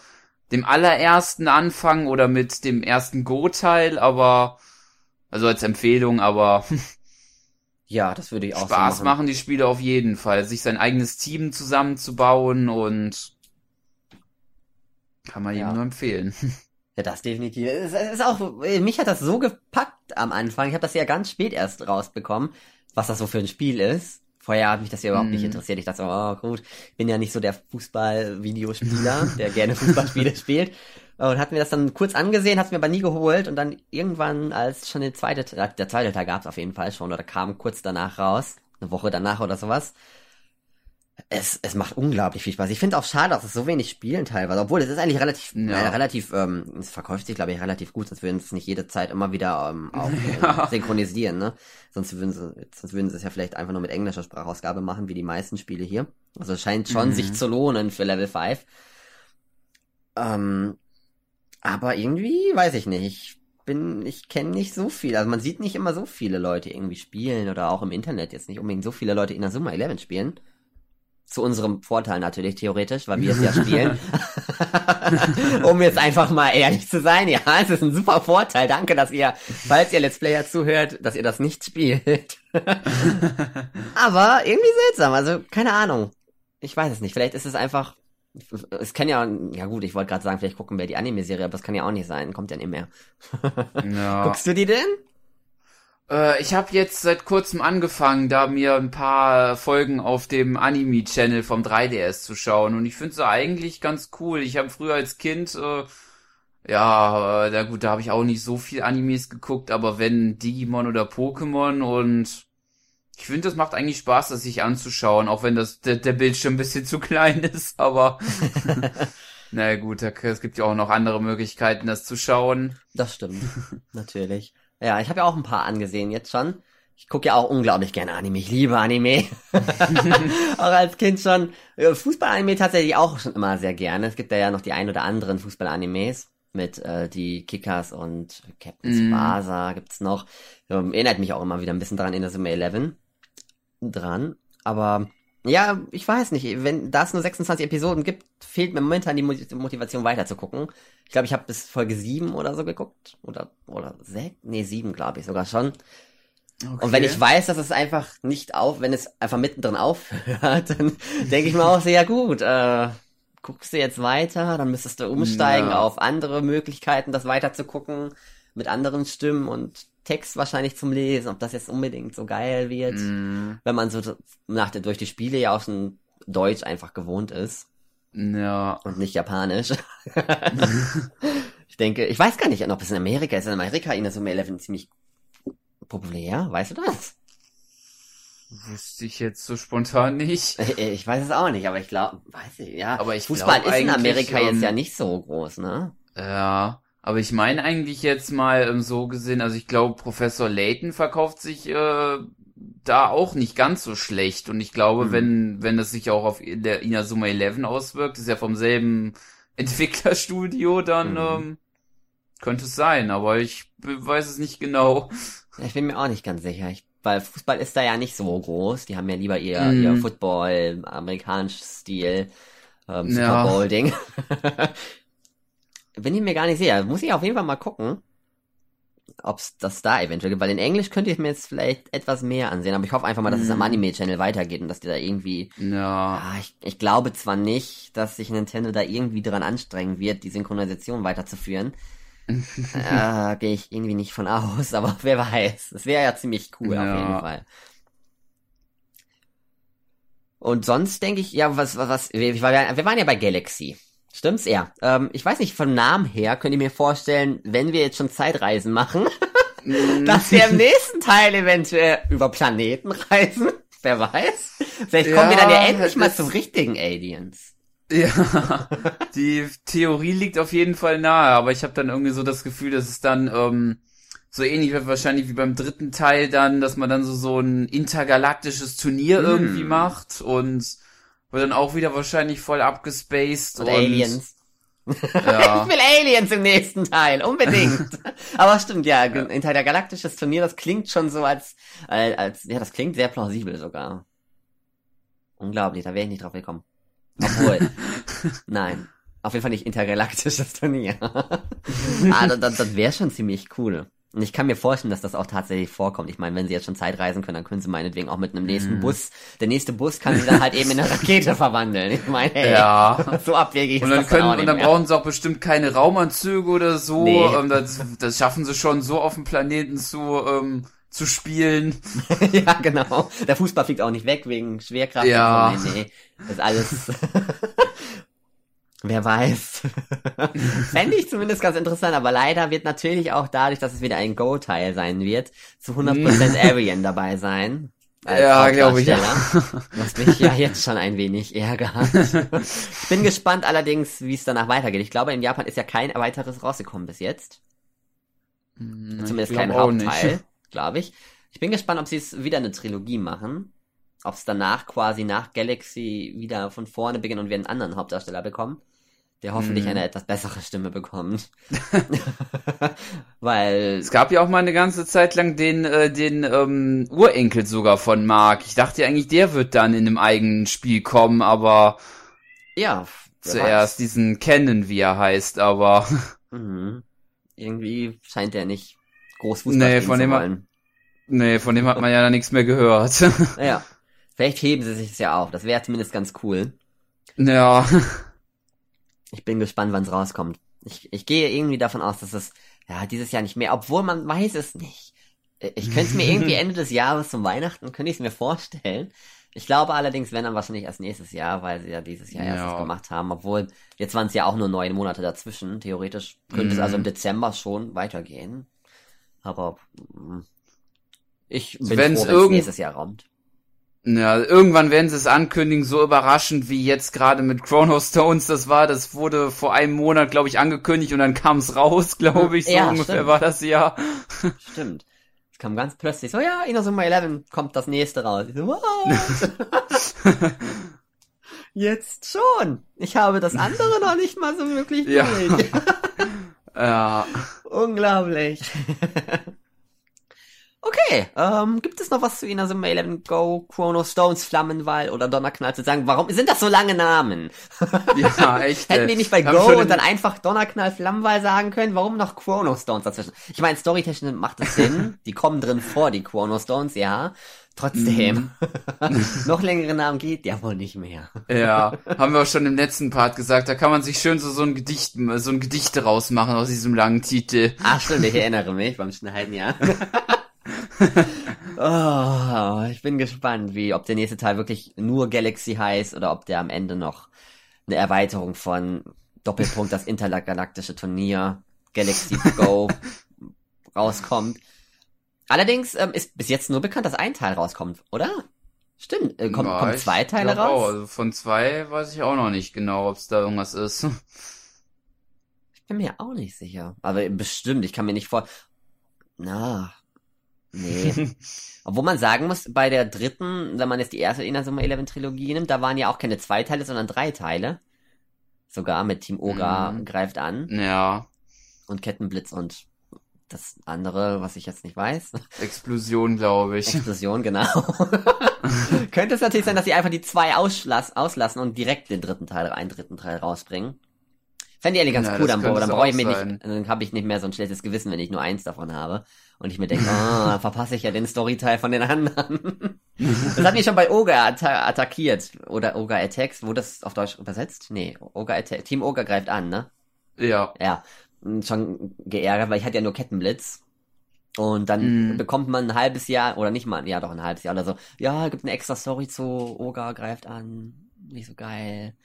dem allerersten anfangen oder mit dem ersten Go-Teil, aber also als Empfehlung, aber Ja, das würde ich auch Spaß so machen. machen die Spiele auf jeden Fall. Sich sein eigenes Team zusammenzubauen und kann man Ja. jedem nur empfehlen. Ja, das definitiv. Es ist auch, mich hat das so gepackt am Anfang. Ich habe das ja ganz spät erst rausbekommen, was das so für ein Spiel ist. Vorher hat mich das ja überhaupt nicht Mhm. interessiert. Ich dachte so, oh gut, bin ja nicht so der Fußball-Videospieler, der gerne Fußballspiele spielt. Und hat mir das dann kurz angesehen, hat es mir aber nie geholt und dann irgendwann, als schon der zweite, Teil- der zweite Teil gab es auf jeden Fall schon oder kam kurz danach raus, eine Woche danach oder sowas. Es, es macht unglaublich viel Spaß. Ich finde auch schade, dass es so wenig spielen teilweise, obwohl es ist eigentlich relativ, Ja. äh, relativ, ähm, es verkauft sich glaube ich relativ gut, sonst würden sie es nicht jede Zeit immer wieder ähm, auch Ja. äh, synchronisieren, ne? Sonst würden sie, sonst würden sie es ja vielleicht einfach nur mit englischer Sprachausgabe machen, wie die meisten Spiele hier. Also es scheint schon Mhm. sich zu lohnen für Level 5. Ähm, aber irgendwie, weiß ich nicht. Ich bin, ich kenne nicht so viel. Also man sieht nicht immer so viele Leute irgendwie spielen oder auch im Internet jetzt nicht unbedingt so viele Leute in der Summa 11 spielen. Zu unserem Vorteil natürlich theoretisch, weil wir es ja spielen. um jetzt einfach mal ehrlich zu sein, ja, es ist ein super Vorteil. Danke, dass ihr, falls ihr Let's Player zuhört, dass ihr das nicht spielt. Aber irgendwie seltsam, also keine Ahnung. Ich weiß es nicht. Vielleicht ist es einfach. Es kann ja, ja gut, ich wollte gerade sagen, vielleicht gucken wir die Anime-Serie, aber das kann ja auch nicht sein, kommt ja nicht mehr. Ja. Guckst du die denn? Äh, ich habe jetzt seit kurzem angefangen, da mir ein paar Folgen auf dem Anime-Channel vom 3DS zu schauen und ich finde sie eigentlich ganz cool. Ich habe früher als Kind, äh, ja, äh, na gut, da habe ich auch nicht so viel Animes geguckt, aber wenn Digimon oder Pokémon und ich finde, das macht eigentlich Spaß, das sich anzuschauen, auch wenn das der, der Bildschirm ein bisschen zu klein ist, aber na gut, es gibt ja auch noch andere Möglichkeiten, das zu schauen. Das stimmt, natürlich. Ja, ich habe ja auch ein paar angesehen jetzt schon. Ich gucke ja auch unglaublich gerne Anime. Ich liebe Anime. auch als Kind schon. Äh, Fußball-Anime tatsächlich auch schon immer sehr gerne. Es gibt ja noch die ein oder anderen Fußball-Animes mit äh, die Kickers und Captain Mm. Spasa gibt's noch. Ähm, erinnert mich auch immer wieder ein bisschen dran in der Summe 11 dran. Aber ja, ich weiß nicht, wenn da es nur 26 Episoden gibt, fehlt mir momentan die Mo- Motivation weiter zu gucken. Ich glaube, ich habe bis Folge 7 oder so geguckt. Oder, oder 6? Nee, 7 glaube ich sogar schon. Und wenn ich weiß, dass es einfach nicht auf, wenn es einfach mittendrin aufhört, dann denke ich mir auch sehr gut, äh, guckst du jetzt weiter, dann müsstest du umsteigen Ja. auf andere Möglichkeiten, das weiter zu gucken, mit anderen Stimmen und Text wahrscheinlich zum Lesen, ob das jetzt unbedingt so geil wird, Mm, wenn man so nach der, durch die Spiele ja auch schon Deutsch einfach gewohnt ist ja. und nicht Japanisch. ich denke, ich weiß gar nicht, ob es in Amerika ist. In Amerika Inazuma 11 ziemlich populär, weißt du das? Wusste ich jetzt so spontan nicht. Ich, weiß es auch nicht, aber ich glaube, weiß ich, ja. Aber ich Fußball ist in Amerika jetzt ähm, ja nicht so groß, ne? Ja, aber ich meine eigentlich jetzt mal ähm, so gesehen, also ich glaube, Professor Layton verkauft sich äh, da auch nicht ganz so schlecht. Und ich glaube, Hm. wenn, wenn das sich auch auf der Inazuma 11 auswirkt, ist ja vom selben Entwicklerstudio, dann Mhm. ähm, könnte es sein, aber ich weiß es nicht genau. Ich bin mir auch nicht ganz sicher. Ich, weil Fußball ist da ja nicht so groß. Die haben ja lieber ihr, Mhm. ihr Football, amerikanisches Stil, ähm, Super Ja. Bin ich mir gar nicht sicher. Muss ich auf jeden Fall mal gucken, ob's das da eventuell gibt. Weil in Englisch könnte ich mir jetzt vielleicht etwas mehr ansehen. Aber ich hoffe einfach mal, dass es am Mhm. Anime-Channel weitergeht und dass die da irgendwie Ja, Ah, ich, ich glaube zwar nicht, dass sich Nintendo da irgendwie dran anstrengen wird, die Synchronisation weiterzuführen. äh, Gehe ich irgendwie nicht von aus, aber wer weiß. Es wäre ja ziemlich cool auf Ja. jeden Fall. Und sonst denke ich, ja, was, was, was, wir, wir waren ja bei Galaxy. Stimmt's? Ja. Ähm, ich weiß nicht, vom Namen her könnt ihr mir vorstellen, wenn wir jetzt schon Zeitreisen machen, dass wir im nächsten Teil eventuell über Planeten reisen. Wer weiß? Vielleicht kommen wir dann ja Ja, endlich mal das- zu richtigen Aliens. Ja, die Theorie liegt auf jeden Fall nahe, aber ich habe dann irgendwie so das Gefühl, dass es dann ähm, so ähnlich wird wahrscheinlich wie beim dritten Teil dann, dass man dann so so ein intergalaktisches Turnier Mm. irgendwie macht und wird dann auch wieder wahrscheinlich voll abgespaced Und und, Aliens. Ja, Ich will Aliens im nächsten Teil, unbedingt. Aber stimmt, ja, ja. intergalaktisches Turnier, das klingt schon so als, als, als, ja, das klingt sehr plausibel sogar. Unglaublich, da wäre ich nicht drauf gekommen. Obwohl, nein, auf jeden Fall nicht intergalaktisches Turnier. ah, das, das, das wäre schon ziemlich cool. Und ich kann mir vorstellen, dass das auch tatsächlich vorkommt. Ich meine, wenn sie jetzt schon Zeit reisen können, dann können sie meinetwegen auch mit einem nächsten Mhm. Bus, der nächste Bus kann sie dann halt eben in eine Rakete verwandeln. Ich meine, hey, ja. so abwegig Und ist dann das dann auch können, und dann mehr. brauchen sie auch bestimmt keine Raumanzüge oder so. Nee. Ähm, das, das schaffen sie schon so auf dem Planeten zu, ähm, zu spielen. ja, genau. Der Fußball fliegt auch nicht weg wegen Schwerkraft. Ja. und so. Nee, nee. Das ist alles. Wer weiß. Fände ich zumindest ganz interessant, aber leider wird natürlich auch dadurch, dass es wieder ein Go-Teil sein wird, zu 100% Arian dabei sein. Ja, glaube ich, ja. Was mich ja jetzt schon ein wenig ärgert. ich bin gespannt allerdings, wie es danach weitergeht. Ich glaube, in Japan ist ja kein weiteres rausgekommen bis jetzt. Zumindest Ich kein glaub auch nicht. Hauptteil, glaube ich. Ich bin gespannt, ob sie es wieder eine Trilogie machen. Ob es danach quasi nach Galaxy wieder von vorne beginnen und wir einen anderen Hauptdarsteller bekommen, der hoffentlich Mhm. eine etwas bessere Stimme bekommt. Weil, Es gab ja auch mal eine ganze Zeit lang den, äh, den ähm, Urenkel sogar von Mark. Ich dachte eigentlich, der wird dann in einem eigenen Spiel kommen, aber ja, zuerst diesen kennen, wie er heißt, aber weiß. Mhm. Irgendwie scheint er nicht groß Fußball Nee, von zu dem- wollen. Nee, von dem hat man ja nichts mehr gehört. ja. Vielleicht heben sie sich das ja auf. Das wäre zumindest ganz cool. Ja. Ich bin gespannt, wann es rauskommt. Ich, ich gehe irgendwie davon aus, dass es ja dieses Jahr nicht mehr, obwohl man weiß es nicht. Ich könnte es mir irgendwie Ende des Jahres zum Weihnachten, könnte ich es mir vorstellen. Ich glaube allerdings, wenn dann wahrscheinlich erst nächstes Jahr, weil sie ja dieses Jahr Ja. was gemacht haben. Obwohl, jetzt waren es ja auch nur neun Monate dazwischen. Theoretisch könnte es Mhm. also im Dezember schon weitergehen. Aber mm, ich bin Wenn's froh, wenn es irgend- nächstes Jahr kommt. Ja, irgendwann werden sie es ankündigen, so überraschend wie jetzt gerade mit Chrono Stones das war. Das wurde vor einem Monat, glaube ich, angekündigt und dann kam es raus, glaube ich. So Ja, ungefähr stimmt. war das ja. Stimmt. Es kam ganz plötzlich so, ja, Inazuma 11 kommt das nächste raus. Ich so, what? Jetzt schon. Ich habe das andere noch nicht mal so wirklich Ja. durch. Ja. Unglaublich. Okay, ähm, gibt es noch was zu Inazuma 11 Go, Chrono Stones, Flammenwall oder Donnerknall zu sagen? Warum sind das so lange Namen? Ja, echt. Hätten die nicht bei Go und dann einfach Donnerknall, Flammenwall sagen können? Warum noch Chrono Stones dazwischen? Ich meine, storytechnisch macht es Sinn. die kommen drin vor, die Chrono Stones, ja. Trotzdem. Mhm. noch längere Namen geht ja wohl nicht mehr. Ja, haben wir auch schon im letzten Part gesagt. Da kann man sich schön so, so ein Gedicht, so ein Gedicht daraus machen aus diesem langen Titel. Ach stimmt, ich erinnere mich beim Schneiden, ja. oh, ich bin gespannt, wie, ob der nächste Teil wirklich nur Galaxy heißt oder ob der am Ende noch eine Erweiterung von Doppelpunkt das intergalaktische Turnier Galaxy Go rauskommt. Allerdings ähm, ist bis jetzt nur bekannt, dass ein Teil rauskommt, oder? Stimmt, äh, kommt, Ja, kommt ich zwei Teile glaub Auch. raus? Also von zwei weiß ich auch noch nicht genau, ob es da irgendwas ist. Ich bin mir auch nicht sicher. Aber bestimmt, ich kann mir nicht vor. Na. Nee. Obwohl man sagen muss, bei der dritten, wenn man jetzt die erste Inazuma 11 Trilogie nimmt, da waren ja auch keine zwei Teile, sondern drei Teile. Sogar mit Team Oga Mhm. greift an ja, und Kettenblitz und das andere, was ich jetzt nicht weiß. Explosion, glaube ich. Explosion, genau. Könnte es natürlich sein, dass sie einfach die zwei auslassen und direkt den dritten Teil, einen dritten Teil rausbringen. Fände ich eigentlich ganz Ja, cool, dann, dann brauche ich mir nicht, dann habe ich nicht mehr so ein schlechtes Gewissen, wenn ich nur eins davon habe. Und ich mir denke, oh, dann verpasse ich ja den Storyteil von den anderen. das hat mich schon bei Oga atta attackiert. Oder Oga Attacks, wurde das auf Deutsch übersetzt? Nee, Oga Attack, Team Oga greift an, ne? Ja. Ja, m, schon geärgert, weil ich hatte ja nur Kettenblitz. Und dann Mhm. bekommt man ein halbes Jahr, oder nicht mal, ja doch ein halbes Jahr oder so, ja, gibt eine extra Story zu, Oga greift an, nicht so geil.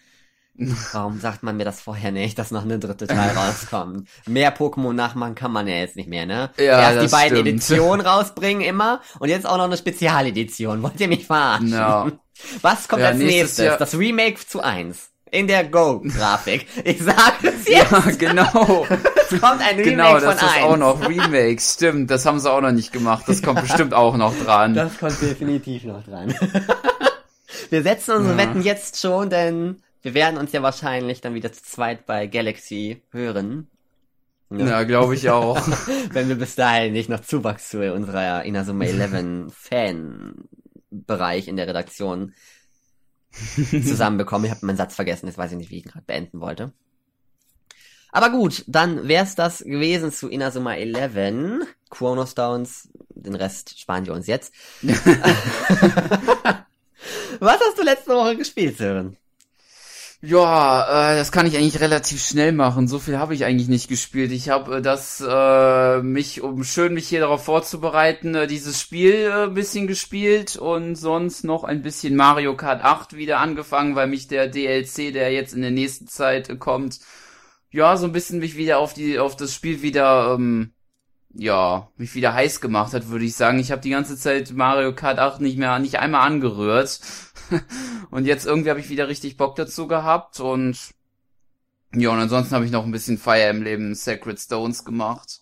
Warum sagt man mir das vorher nicht, dass noch eine dritte Teil rauskommt? Mehr Pokémon nachmachen kann man ja jetzt nicht mehr, ne? Ja, Erst die beiden stimmt. Editionen rausbringen immer und jetzt auch noch eine Spezialedition. Wollt ihr mich verarschen? Ja. Was kommt Ja, als nächstes nächstes? Das Remake zu 1. In der Go-Grafik. Ich sag es jetzt. Ja, genau. Es kommt ein Remake genau, von das ist 1. auch noch Remakes. Stimmt, das haben sie auch noch nicht gemacht. Das kommt bestimmt auch noch dran. Das kommt definitiv noch dran. wir setzen unsere Ja. Wetten jetzt schon, denn wir werden uns ja wahrscheinlich dann wieder zu zweit bei Galaxy hören. Ne? ja, glaube ich auch. Wenn wir bis dahin nicht noch Zuwachs zu unserer Inazuma 11 Fan-Bereich in der Redaktion zusammenbekommen. Ich habe meinen Satz vergessen, jetzt weiß ich nicht, wie ich ihn gerade beenden wollte. Aber gut, dann wär's das gewesen zu Inazuma 11. Chronostones, den Rest sparen wir uns jetzt. Was hast du letzte Woche gespielt, Sören? Ja, äh, das kann ich eigentlich relativ schnell machen. So viel habe ich eigentlich nicht gespielt. Ich habe äh, das äh, mich, um schön mich hier darauf vorzubereiten, äh, dieses Spiel äh, ein bisschen gespielt und sonst noch ein bisschen Mario Kart 8 wieder angefangen, weil mich der DLC, der jetzt in der nächsten Zeit äh, kommt, ja, so ein bisschen mich wieder auf die auf das Spiel wieder ähm, ja, mich wieder heiß gemacht hat, würde ich sagen. Ich habe die ganze Zeit Mario Kart 8 nicht mehr nicht einmal angerührt. und jetzt irgendwie habe ich wieder richtig Bock dazu gehabt und ja, und ansonsten habe ich noch ein bisschen Fire Emblem Sacred Stones gemacht.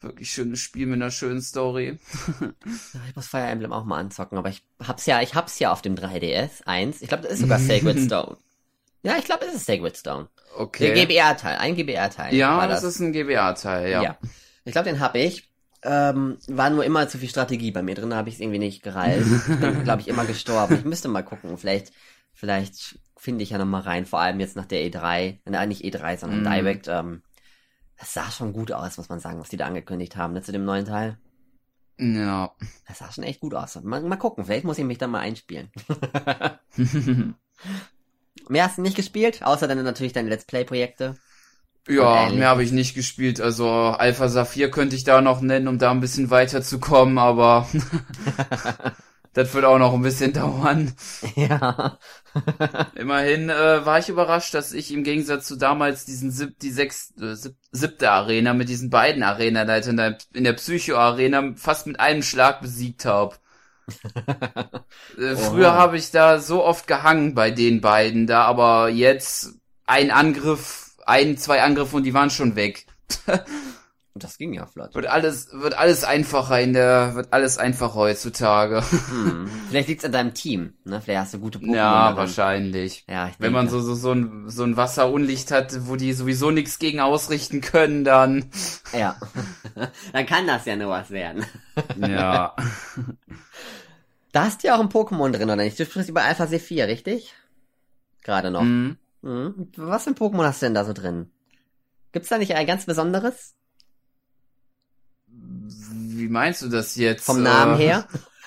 Wirklich schönes Spiel mit einer schönen Story. Ich muss Fire Emblem auch mal anzocken, aber ich hab's ja, ich hab's ja auf dem 3DS 1. Ich glaube, das ist sogar Sacred Stone. Ja, ich glaube, es ist Sacred Stone. Der Okay. GBR-Teil, ein GBR-Teil. ja, war das ist ein GBA-Teil, ja. Ja. Ich glaube, den habe ich. Ähm, war nur immer zu viel Strategie bei mir drin, da habe ich es irgendwie nicht gereilt. Ich bin, glaube ich, immer gestorben. Ich müsste mal gucken. Vielleicht, vielleicht finde ich ja noch mal rein. Vor allem jetzt nach der E3. Nein, nicht E3, sondern Mhm. Direct. Ähm, das sah schon gut aus, muss man sagen, was die da angekündigt haben, ne, zu dem neuen Teil. Ja. Das sah schon echt gut aus. Mal, mal gucken, vielleicht muss ich mich da mal einspielen. Mehr hast du nicht gespielt, außer dann natürlich deine Let's Play-Projekte. Ja, mehr habe ich nicht gespielt. Also Alpha Saphir könnte ich da noch nennen, um da ein bisschen weiterzukommen, aber das wird auch noch ein bisschen dauern. ja. Immerhin äh, war ich überrascht, dass ich im Gegensatz zu damals diesen sieb, die sechs, äh, sieb, siebte Arena mit diesen beiden Arena-Leitern in der, in der Psycho-Arena fast mit einem Schlag besiegt habe. äh, früher habe ich da so oft gehangen bei den beiden da, aber jetzt ein Angriff, ein, zwei Angriffe und die waren schon weg. Das ging ja flott. Wird alles, wird alles einfacher in der, wird alles einfacher heutzutage. Hm. Vielleicht liegt's an deinem Team, ne? Vielleicht hast du gute Pokémon. ja, darin. wahrscheinlich. Ja, ich Wenn man denke. so, so, so ein, so ein Wasserunlicht hat, wo die sowieso nichts gegen ausrichten können, dann. Ja. Dann kann das ja nur was werden. Ja. Da hast du ja auch ein Pokémon drin, oder nicht? Du sprichst über Alpha C4, richtig? Gerade noch. Mhm. Mhm. Was für ein Pokémon hast du denn da so drin? Gibt's da nicht ein ganz besonderes? Wie meinst du das jetzt? Vom Namen Äh, her?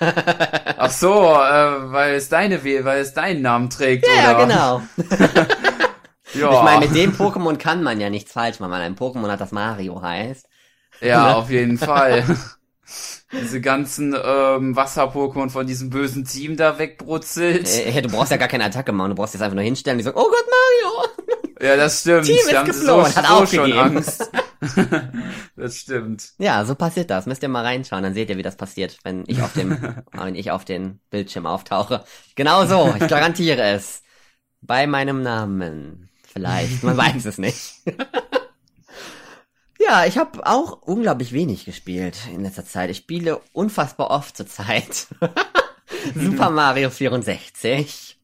Ach so, äh, weil es deine, We- weil es deinen Namen trägt, Ja, oder? genau. Ja, Ich meine, mit dem Pokémon kann man ja nichts falsch machen, weil ein Pokémon hat, das Mario heißt. ja, auf jeden Fall. Diese ganzen ähm, Wasser-Pokémon von diesem bösen Team da wegbrutzelt. Äh, du brauchst ja gar keine Attacke machen, du brauchst jetzt einfach nur hinstellen und die sagen, oh Gott, Mario! Ja, das stimmt. Team ist geflohen, so, hat so schon. Angst. das stimmt. Ja, so passiert das. Müsst ihr mal reinschauen, dann seht ihr, wie das passiert, wenn ich auf dem, wenn ich auf den Bildschirm auftauche. Genau so, ich garantiere es. Bei meinem Namen. Vielleicht, man weiß es nicht. ja, ich habe auch unglaublich wenig gespielt in letzter Zeit. Ich spiele unfassbar oft zur Zeit. Super Mario 64.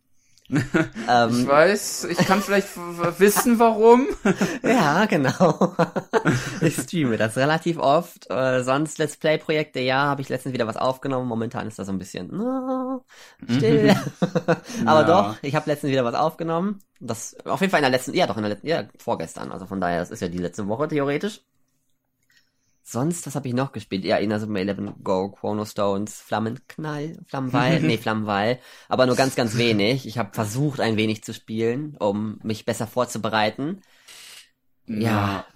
Ich ähm, weiß, ich kann vielleicht wissen, warum. ja, genau. ich streame das relativ oft. Äh, sonst Let's Play-Projekte, ja, habe ich letztens wieder was aufgenommen. Momentan ist das so ein bisschen äh, still. Aber Ja. doch, ich habe letztens wieder was aufgenommen. Das auf jeden Fall in der letzten, ja doch in der letzten, ja vorgestern. Also von daher, das ist ja die letzte Woche theoretisch. Sonst, was habe ich noch gespielt? Ja, Inner Super 11 Go, Chronostones, Flammenknall, Flammenwall, nee, Flammenwall, aber nur ganz, ganz wenig. Ich habe versucht, ein wenig zu spielen, um mich besser vorzubereiten. Ja,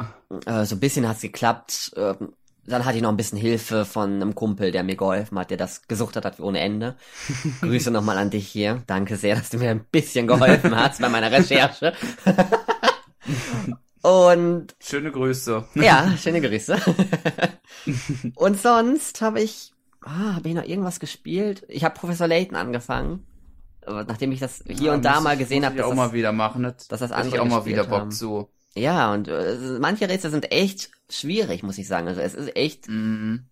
äh, so ein bisschen hat's geklappt. Ähm, dann hatte ich noch ein bisschen Hilfe von einem Kumpel, der mir geholfen hat, der das gesuchtet hat ohne Ende. Grüße nochmal an dich hier. Danke sehr, dass du mir ein bisschen geholfen hast bei meiner Recherche. Und Schöne Grüße. ja, schöne Grüße. Und sonst habe ich, ah, habe ich noch irgendwas gespielt? Ich habe Professor Layton angefangen, nachdem ich das hier Ja, und da mal gesehen habe, ich auch dass mal das, wieder machen. Das, dass das hätte ich andere auch mal wieder Bock haben. zu. ja und äh, manche Rätsel sind echt schwierig, muss ich sagen. Also es ist echt, Mhm.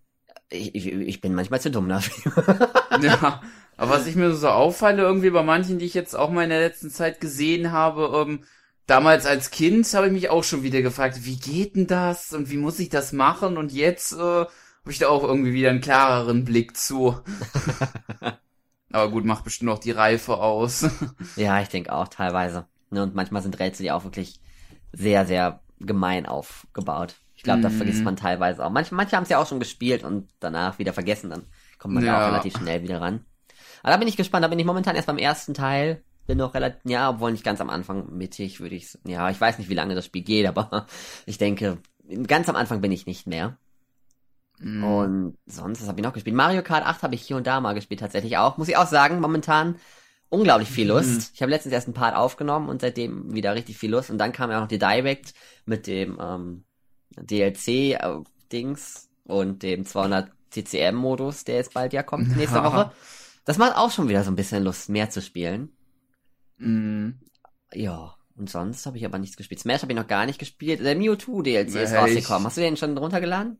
ich, ich, ich bin manchmal zu dumm dafür. Ja, aber was ich mir so auffalle, irgendwie bei manchen, die ich jetzt auch mal in der letzten Zeit gesehen habe, ähm, damals als Kind habe ich mich auch schon wieder gefragt, wie geht denn das und wie muss ich das machen? Und jetzt äh, habe ich da auch irgendwie wieder einen klareren Blick zu. aber gut, macht bestimmt auch die Reife aus. ja, ich denke auch teilweise. Ne, und manchmal sind Rätsel ja auch wirklich sehr, sehr gemein aufgebaut. Ich glaube, das Mhm. vergisst man teilweise auch. Manche, manche haben es ja auch schon gespielt und danach wieder vergessen. Dann kommt man da Ja. auch relativ schnell wieder ran. Aber da bin ich gespannt. Da bin ich momentan erst beim ersten Teil. Bin noch relativ, ja, obwohl nicht ganz am Anfang mittig, würde ich, ja, ich weiß nicht, wie lange das Spiel geht, aber ich denke, ganz am Anfang bin ich nicht mehr. Mhm. Und sonst, was habe ich noch gespielt? Mario Kart 8 habe ich hier und da mal gespielt, tatsächlich auch. Muss ich auch sagen, momentan unglaublich viel Lust. Mhm. Ich habe letztens erst einen Part aufgenommen und seitdem wieder richtig viel Lust. Und dann kam ja auch noch die Direct mit dem ähm, DLC-Dings und dem 200 CCM-Modus, der jetzt bald ja kommt, nächste. Woche. Das macht auch schon wieder so ein bisschen Lust, mehr zu spielen. Mhm. Ja, und sonst habe ich aber nichts gespielt. Smash habe ich noch gar nicht gespielt. Der Mewtwo DLC ist Nee, rausgekommen. ich- Hast du den schon runtergeladen?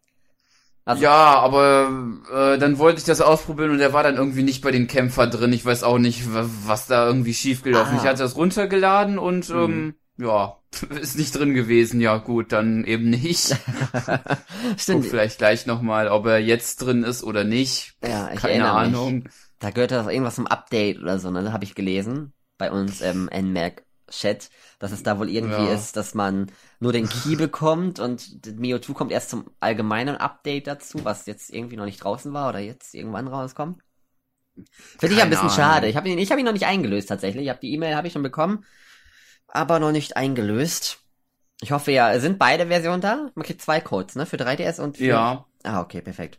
Also- ja, aber äh, dann wollte ich das ausprobieren und der war dann irgendwie nicht bei den Kämpfer drin. Ich weiß auch nicht, wa- was da irgendwie schiefgelaufen ist. Ah. Ich hatte das runtergeladen und Mhm. ähm, ja, ist nicht drin gewesen. Ja gut, dann eben nicht. Stimmt. Guck vielleicht gleich nochmal, ob er jetzt drin ist oder nicht. Ja, ich Keine erinnere mich. Ahnung. Da gehört das irgendwas zum Update oder so, ne? Da habe ich gelesen. Bei uns im NMAC Chat, dass es da wohl irgendwie Ja. ist, dass man nur den Key bekommt und Mewtwo kommt erst zum allgemeinen Update dazu, was jetzt irgendwie noch nicht draußen war oder jetzt irgendwann rauskommt. Finde ich ein bisschen Ahnung. schade. Ich habe ihn, ich hab ihn noch nicht eingelöst tatsächlich. Ich habe die E-Mail habe ich schon bekommen, aber noch nicht eingelöst. Ich hoffe ja, sind beide Versionen da? Man kriegt zwei Codes, ne? Für 3DS und für Ja, Ah, okay, perfekt.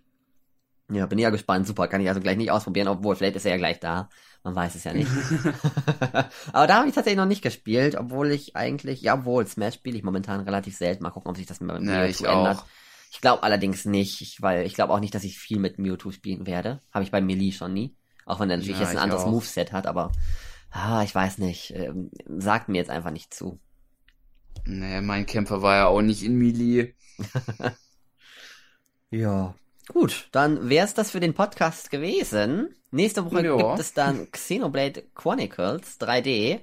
Ja, bin ja gespannt. Super, kann ich also gleich nicht ausprobieren, obwohl vielleicht ist er ja gleich da. Man weiß es ja nicht. Aber da habe ich tatsächlich noch nicht gespielt, obwohl ich eigentlich, ja, obwohl Smash spiele ich momentan relativ selten. Mal gucken, ob sich das mit ja, Mewtwo ich ändert. auch. Ich glaube allerdings nicht, ich- weil ich glaube auch nicht, dass ich viel mit Mewtwo spielen werde. Habe ich bei Melee schon nie. Auch wenn er natürlich Ja, jetzt ein anderes auch. Moveset hat, aber ah, ich weiß nicht. Ähm, sagt mir jetzt einfach nicht zu. Nee, mein Kämpfer war ja auch nicht in Melee. Ja. Gut, dann wär's das für den Podcast gewesen. Nächste Woche Ja. gibt es dann Xenoblade Chronicles 3D.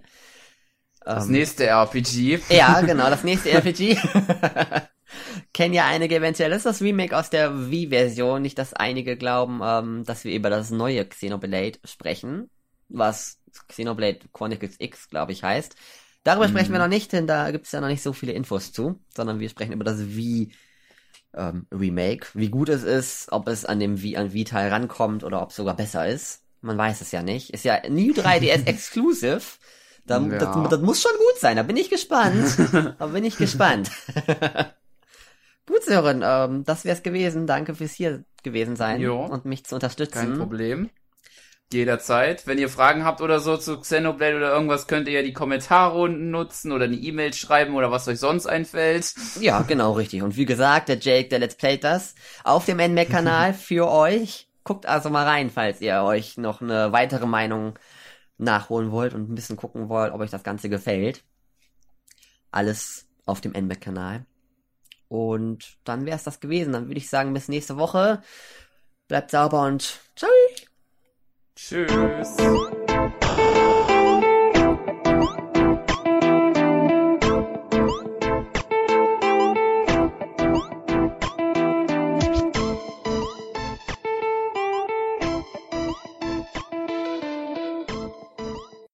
Das Ähm, nächste RPG. ja, genau, das nächste RPG. Kennen ja einige eventuell. Das ist das Remake aus der Wii-Version. Nicht, dass einige glauben, ähm, dass wir über das neue Xenoblade sprechen. Was Xenoblade Chronicles X, glaube ich, heißt. Darüber sprechen wir Mhm. noch nicht, denn da gibt es ja noch nicht so viele Infos zu. Sondern wir sprechen über das Wii ähm, Remake. Wie gut es ist, ob es an dem Wii, an Wii-Teil rankommt oder ob es sogar besser ist. Man weiß es ja nicht. Ist ja New 3DS Exclusive. Da, Ja. das, das muss schon gut sein, da bin ich gespannt. da bin ich gespannt. gut, Sören, ähm, das wär's gewesen. Danke fürs hier gewesen sein Jo. und mich zu unterstützen. Kein Problem. Jederzeit. Wenn ihr Fragen habt oder so zu Xenoblade oder irgendwas, könnt ihr ja die Kommentare unten nutzen oder eine E-Mail schreiben oder was euch sonst einfällt. Ja, genau, richtig. Und wie gesagt, der Jake, der Let's Play das auf dem NMAC-Kanal für euch. Guckt also mal rein, falls ihr euch noch eine weitere Meinung nachholen wollt und ein bisschen gucken wollt, ob euch das Ganze gefällt. Alles auf dem NMAC-Kanal. Und dann wäre es das gewesen. Dann würde ich sagen, bis nächste Woche. Bleibt sauber und ciao. Tschüss.